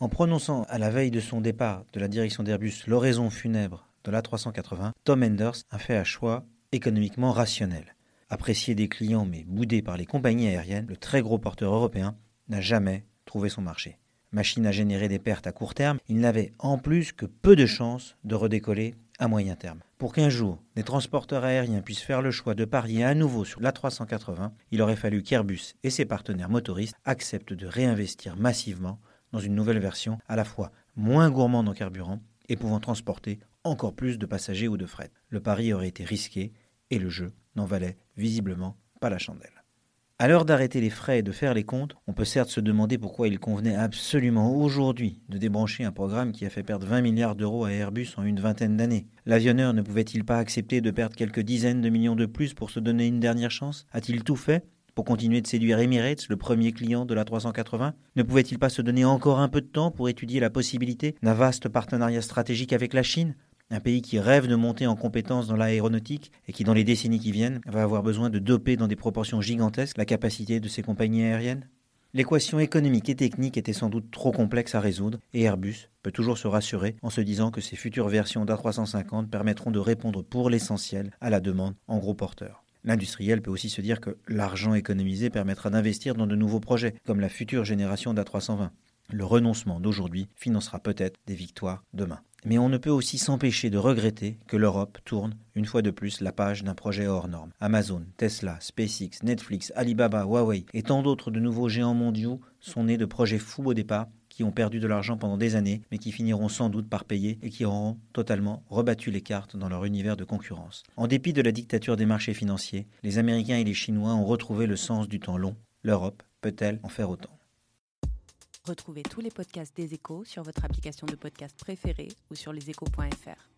En prononçant à la veille de son départ de la direction d'Airbus l'oraison funèbre de l'A380, Tom Enders a fait un choix économiquement rationnel. Apprécié des clients mais boudé par les compagnies aériennes, le très gros porteur européen n'a jamais trouvé son marché. Machine à générer des pertes à court terme, il n'avait en plus que peu de chances de redécoller à moyen terme. Pour qu'un jour des transporteurs aériens puissent faire le choix de parier à nouveau sur l'A380, il aurait fallu qu'Airbus et ses partenaires motoristes acceptent de réinvestir massivement dans une nouvelle version à la fois moins gourmande en carburant et pouvant transporter encore plus de passagers ou de fret. Le pari aurait été risqué et le jeu n'en valait visiblement pas la chandelle. À l'heure d'arrêter les frais et de faire les comptes, on peut certes se demander pourquoi il convenait absolument aujourd'hui de débrancher un programme qui a fait perdre 20 milliards d'euros à Airbus en une vingtaine d'années. L'avionneur ne pouvait-il pas accepter de perdre quelques dizaines de millions de plus pour se donner une dernière chance? A-t-il tout fait? Pour continuer de séduire Emirates, le premier client de la 380 Ne pouvait-il pas se donner encore un peu de temps pour étudier la possibilité d'un vaste partenariat stratégique avec la Chine? Un pays qui rêve de monter en compétence dans l'aéronautique et qui, dans les décennies qui viennent, va avoir besoin de doper dans des proportions gigantesques la capacité de ses compagnies aériennes? L'équation économique et technique était sans doute trop complexe à résoudre et Airbus peut toujours se rassurer en se disant que ses futures versions d'A350 permettront de répondre pour l'essentiel à la demande en gros porteurs. L'industriel peut aussi se dire que l'argent économisé permettra d'investir dans de nouveaux projets, comme la future génération d'A320. Le renoncement d'aujourd'hui financera peut-être des victoires demain. Mais on ne peut aussi s'empêcher de regretter que l'Europe tourne, une fois de plus, la page d'un projet hors norme. Amazon, Tesla, SpaceX, Netflix, Alibaba, Huawei et tant d'autres de nouveaux géants mondiaux sont nés de projets fous au départ qui ont perdu de l'argent pendant des années, mais qui finiront sans doute par payer et qui auront totalement rebattu les cartes dans leur univers de concurrence. En dépit de la dictature des marchés financiers, les Américains et les Chinois ont retrouvé le sens du temps long. L'Europe peut-elle en faire autant? Retrouvez tous les podcasts des échos sur votre application de podcast préférée ou sur leséchos.fr.